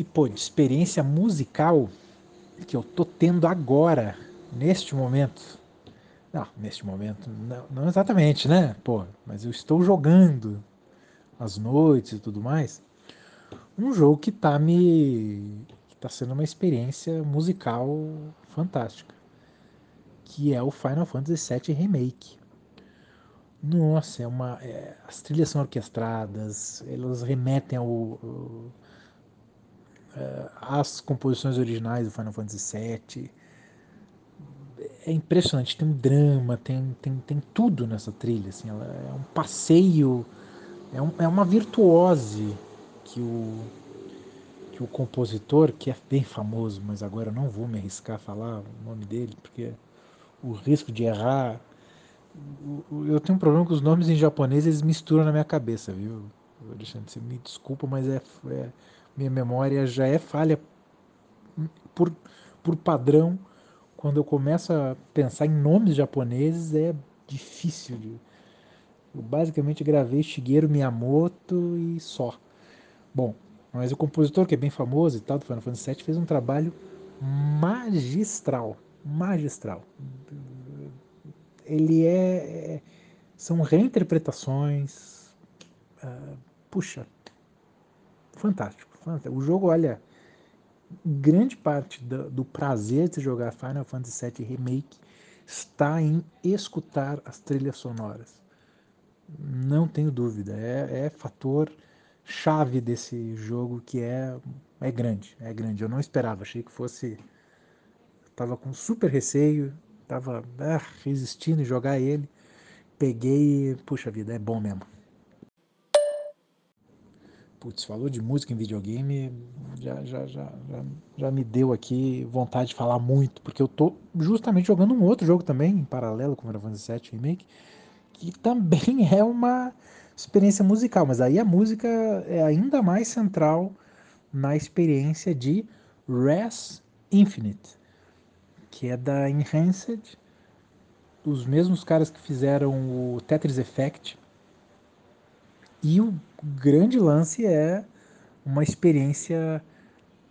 E, pô, de experiência musical que eu tô tendo agora, neste momento. Não, neste momento, não, não exatamente, né? Pô, mas eu estou jogando às noites e tudo mais. Um jogo que tá me. que tá sendo uma experiência musical fantástica. Que é o Final Fantasy VII Remake. Nossa, é uma. É, as trilhas são orquestradas, elas remetem ao, ao é, às composições originais do Final Fantasy VII. É impressionante, tem um drama, tem, tem, tem tudo nessa trilha. Assim, ela é um passeio, é, um, é uma virtuose que o, que o compositor, que é bem famoso, mas agora não vou me arriscar a falar o nome dele, porque o risco de errar eu tenho um problema com os nomes em japonês, eles misturam na minha cabeça, viu? Alexandre, você me desculpa, mas é, é minha memória já é falha por, por padrão. Quando eu começo a pensar em nomes japoneses, é difícil. De... Eu basicamente gravei Shigeru Miyamoto e só. Bom, mas o compositor, que é bem famoso e tal, do Final Fantasy VII, fez um trabalho magistral. Magistral ele é, é são reinterpretações. Uh, puxa, fantástico, fantástico. O jogo, olha, grande parte do, do, prazer de jogar Final Fantasy VII Remake está em escutar as trilhas sonoras. Não tenho dúvida, é, é fator chave desse jogo que é, é grande, é grande. Eu não esperava, achei que fosse. Estava com super receio, tava ah, resistindo em jogar ele. Peguei puxa vida, é bom mesmo. Putz, falou de música em videogame, já, já, já, já, me deu aqui vontade de falar muito, porque eu tô justamente jogando um outro jogo também, em paralelo com o Final Fantasy VII Remake, que também é uma experiência musical, mas aí a música é ainda mais central na experiência de Res Infinite que é da Enhanced, os mesmos caras que fizeram o Tetris Effect. E o grande lance é uma experiência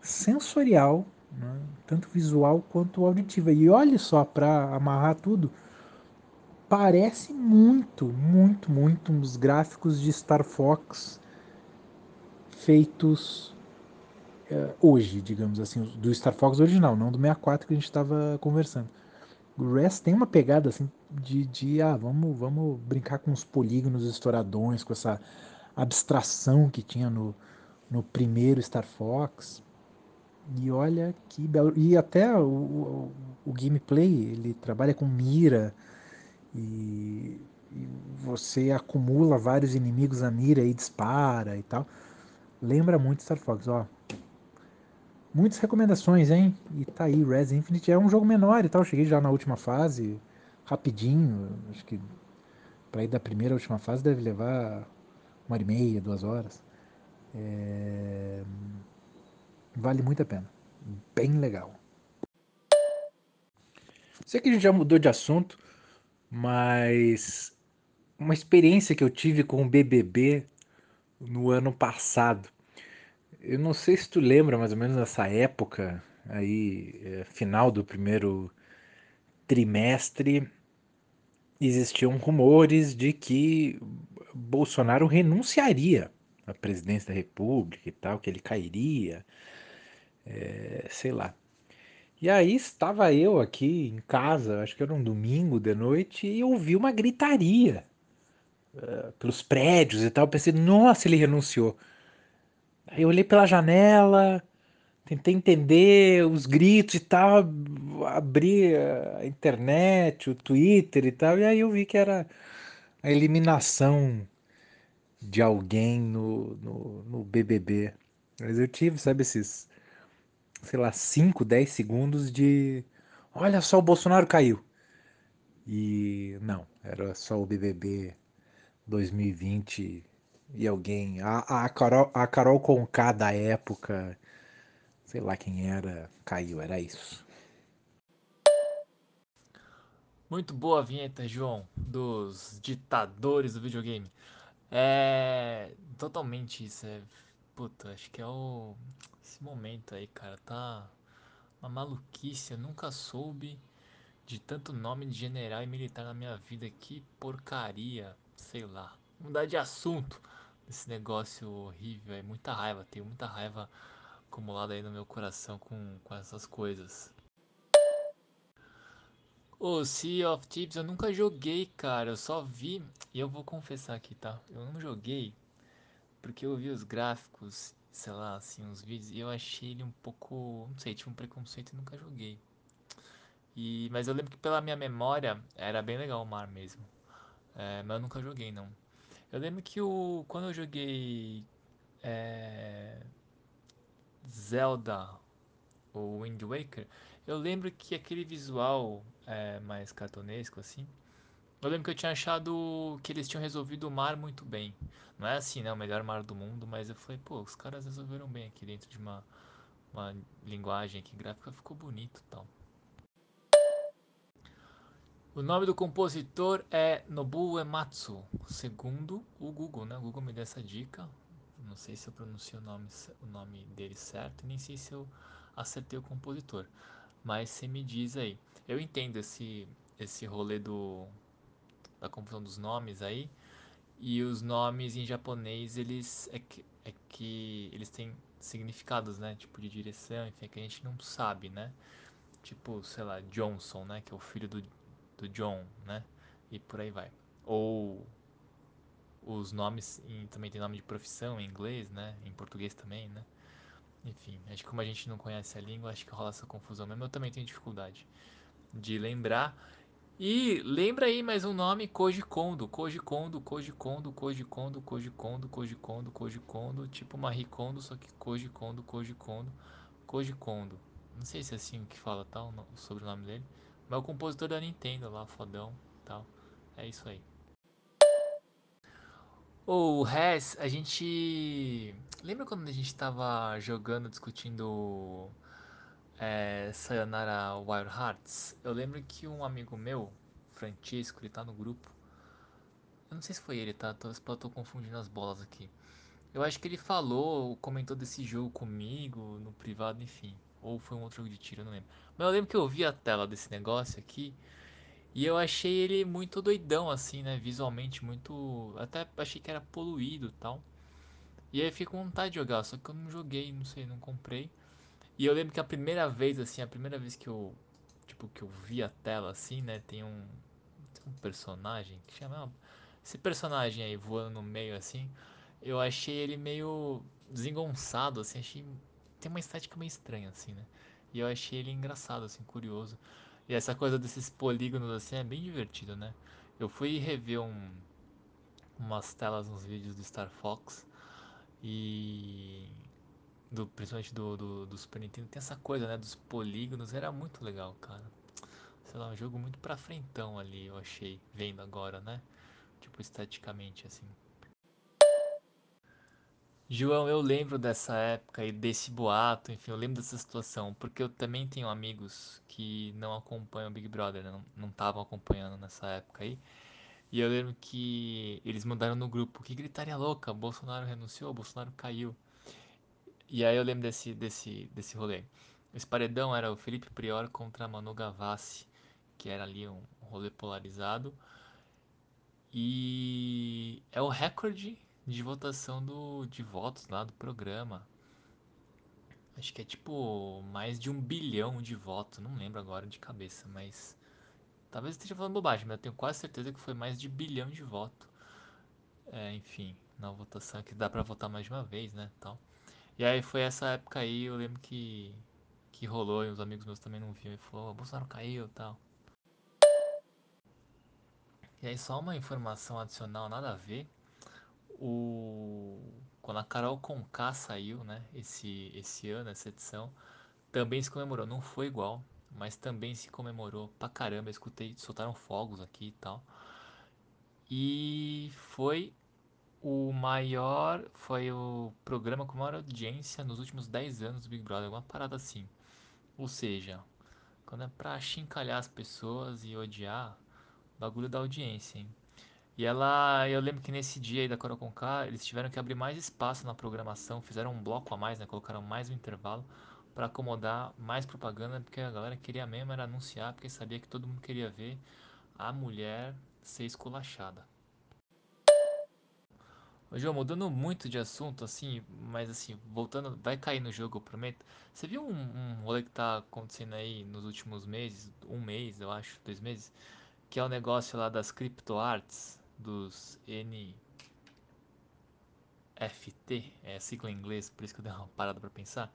sensorial, né? tanto visual quanto auditiva. E olha só, para amarrar tudo, parece muito, muito, muito uns gráficos de Star Fox feitos uh, hoje, digamos assim, do Star Fox original, não do 64 que a gente estava conversando. O Rest tem uma pegada assim de, de ah, vamos, vamos brincar com os polígonos estouradões, com essa abstração que tinha no, no primeiro Star Fox. E olha que belo. E até o, o, o gameplay, ele trabalha com mira e, e, você acumula vários inimigos na mira e dispara e tal. Lembra muito Star Fox, ó. Muitas recomendações, hein? E tá aí, Res Infinite é um jogo menor e tal. Cheguei já na última fase, rapidinho. Acho que para ir da primeira à última fase deve levar uma hora e meia, duas horas. É... Vale muito a pena. Bem legal. Sei que a gente já mudou de assunto, mas uma experiência que eu tive com o BBB no ano passado. Eu não sei se tu lembra mais ou menos nessa época, aí, é, final do primeiro trimestre, existiam rumores de que Bolsonaro renunciaria à presidência da República e tal, que ele cairia, é, sei lá. E aí estava eu aqui em casa, acho que era um domingo de noite, e ouvi uma gritaria uh, pelos prédios e tal. Pensei, nossa, ele renunciou. Aí eu olhei pela janela, tentei entender os gritos e tal, abri a internet, o Twitter e tal, e aí eu vi que era a eliminação de alguém no, no, no BBB. Mas eu tive, sabe, esses, sei lá, 5, 10 segundos de. Olha só, o Bolsonaro caiu. E não, era só o BBB 2020 e alguém. A, a, Carol, a Carol Conká da época, sei lá quem era, caiu, era isso. Muito boa a vinheta, João, dos ditadores do videogame. É. Totalmente isso. É... puta, acho que é o. Esse momento aí, cara, tá uma maluquice. Eu nunca soube de tanto nome de general e militar na minha vida. Que porcaria, sei lá. Mudar de assunto desse negócio horrível. É muita raiva, tenho muita raiva acumulada aí no meu coração com, com essas coisas. O Sea of Thieves eu nunca joguei, cara. Eu só vi. E eu vou confessar aqui, tá? Eu não joguei porque eu vi os gráficos, sei lá, assim, uns vídeos. E eu achei ele um pouco. Não sei, tinha um preconceito e nunca joguei. E, mas eu lembro que pela minha memória era bem legal o mar mesmo. É, mas eu nunca joguei, não. Eu lembro que o, quando eu joguei é, Zelda ou Wind Waker, eu lembro que aquele visual é, mais cartunesco assim. Eu lembro que eu tinha achado que eles tinham resolvido o mar muito bem. Não é assim, né? O melhor mar do mundo, mas eu falei, pô, os caras resolveram bem aqui dentro de uma, uma linguagem aqui gráfica, ficou bonito tal. O nome do compositor é Nobuo Uematsu, segundo o Google, né? O Google me deu essa dica. Não sei se eu pronunciei o nome, o nome dele certo, nem sei se eu acertei o compositor. Mas você me diz aí. Eu entendo esse, esse rolê do, da confusão dos nomes aí. E os nomes em japonês, eles é que, é que eles têm significados, né? Tipo de direção, enfim, é que a gente não sabe, né? Tipo, sei lá, Johnson, né? Que é o filho do do John, né? E por aí vai. Ou os nomes em, também tem nome de profissão em inglês, né? Em português também, né? Enfim, acho que como a gente não conhece a língua, acho que rola essa confusão mesmo. Eu também tenho dificuldade de lembrar. E lembra aí mais um nome, Koji Kondo, Koji Kondo, Koji Kondo, Koji Kondo, Koji Kondo, Koji Kondo, Koji Kondo, tipo Marie Kondo, só que Koji Kondo, Koji Kondo, Koji Kondo. Não sei se é assim que fala tal, tá, o sobrenome dele. Mas o compositor da Nintendo lá, fodão tal. É isso aí. O Res, a gente. Lembra quando a gente tava jogando, discutindo é, Sayonara Wild Hearts? Eu lembro que um amigo meu, Francisco, ele tá no grupo. Eu não sei se foi ele, tá? Tô, eu tô confundindo as bolas aqui. Eu acho que ele falou, comentou desse jogo comigo, no privado, enfim. Ou foi um outro jogo de tiro, eu não lembro. Mas eu lembro que eu vi a tela desse negócio aqui. E eu achei ele muito doidão, assim, né? Visualmente muito. Até achei que era poluído e tal. E aí fiquei com vontade de jogar, só que eu não joguei, não sei, não comprei. E eu lembro que a primeira vez, assim, a primeira vez que eu. Tipo, que eu vi a tela assim, né? Tem um. Tem um personagem que chama. Esse personagem aí voando no meio assim. Eu achei ele meio desengonçado, assim, achei. Tem uma estética meio estranha, assim, né? E eu achei ele engraçado, assim, curioso. E essa coisa desses polígonos assim é bem divertido, né? Eu fui rever um, umas telas nos vídeos do Star Fox e do, principalmente do, do, do, Super Nintendo tem essa coisa, né? Dos polígonos, era muito legal, cara. Sei lá, um jogo muito pra frentão ali, eu achei, vendo agora, né? Tipo, esteticamente, assim. João, eu lembro dessa época e desse boato, enfim, eu lembro dessa situação, porque eu também tenho amigos que não acompanham o Big Brother, né? não estavam acompanhando nessa época aí. E eu lembro que eles mandaram no grupo, que gritaria louca, Bolsonaro renunciou, Bolsonaro caiu. E aí eu lembro desse, desse, desse rolê. Esse paredão era o Felipe Prior contra Manu Gavassi, que era ali um rolê polarizado. E é o recorde de votação do, de votos lá do programa. Acho que é tipo mais de um bilhão de votos. Não lembro agora de cabeça, mas. Talvez esteja falando bobagem, mas eu tenho quase certeza que foi mais de bilhão de votos. É, enfim, na votação que dá pra votar mais de uma vez, né? Tal. E aí foi essa época aí, eu lembro que. Que rolou e os amigos meus também não viam e falou: oh, Bolsonaro caiu tal. E aí, só uma informação adicional, nada a ver o quando a Carol Conká saiu, né, esse esse ano, essa edição, também se comemorou, não foi igual, mas também se comemorou pra caramba, escutei, soltaram fogos aqui e tal. E foi o maior, foi o programa com maior audiência nos últimos 10 anos do Big Brother, uma parada assim. Ou seja, quando é pra chincalhar as pessoas e odiar, bagulho da audiência, hein? E ela, eu lembro que nesse dia aí da Carol Conká, eles tiveram que abrir mais espaço na programação, fizeram um bloco a mais, né? Colocaram mais um intervalo para acomodar mais propaganda, porque a galera queria mesmo era anunciar, porque sabia que todo mundo queria ver a mulher ser esculachada. Ô, João, mudando muito de assunto, assim, mas assim, voltando, vai cair no jogo, eu prometo. Você viu um, um rolê que tá acontecendo aí nos últimos meses, um mês, eu acho, dois meses, que é o negócio lá das criptoarts, dos NFT, é sigla em inglês, por isso que eu dei uma parada pra pensar.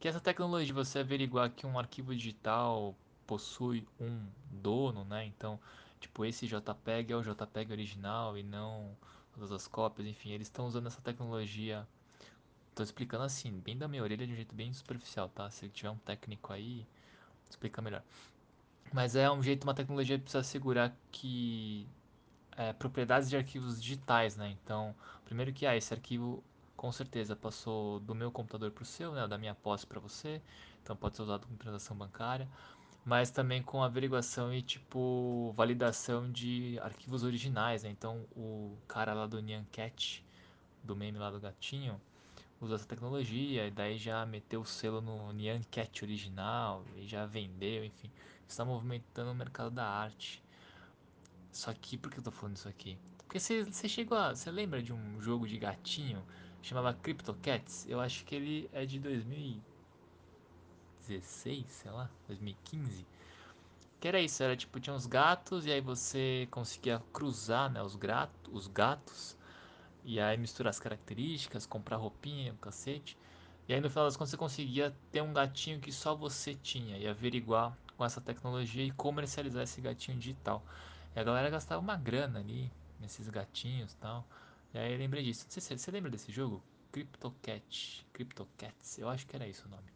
Que essa tecnologia de você averiguar que um arquivo digital possui um dono, né? Então, tipo, esse JPEG é o JPEG original e não todas as cópias, enfim, eles estão usando essa tecnologia. Tô explicando assim, bem da minha orelha de um jeito bem superficial, tá? Se tiver um técnico aí, explica melhor. Mas é um jeito, uma tecnologia que precisa assegurar que é, propriedades de arquivos digitais, né? Então, primeiro que ah, esse arquivo com certeza passou do meu computador para o seu, né? Da minha posse para você, então pode ser usado como transação bancária, mas também com averiguação e tipo validação de arquivos originais, né? Então, o cara lá do Nyan Cat, do meme lá do gatinho, usou essa tecnologia e daí já meteu o selo no Nyan Cat original e já vendeu, enfim, está movimentando o mercado da arte. Só que, por que eu tô falando isso aqui? Porque você, chegou a. Você lembra de um jogo de gatinho chamava Crypto Cats? Eu acho que ele é de 2016, sei lá, 2015. Que era isso, era tipo, tinha uns gatos e aí você conseguia cruzar, né, os, gato, os gatos e aí misturar as características, comprar roupinha, um cacete. E aí no final das contas você conseguia ter um gatinho que só você tinha e averiguar com essa tecnologia e comercializar esse gatinho digital. E a galera gastava uma grana ali nesses gatinhos e tal. E aí eu lembrei disso. Você lembra desse jogo? CryptoCat. CryptoCats. Eu acho que era isso o nome.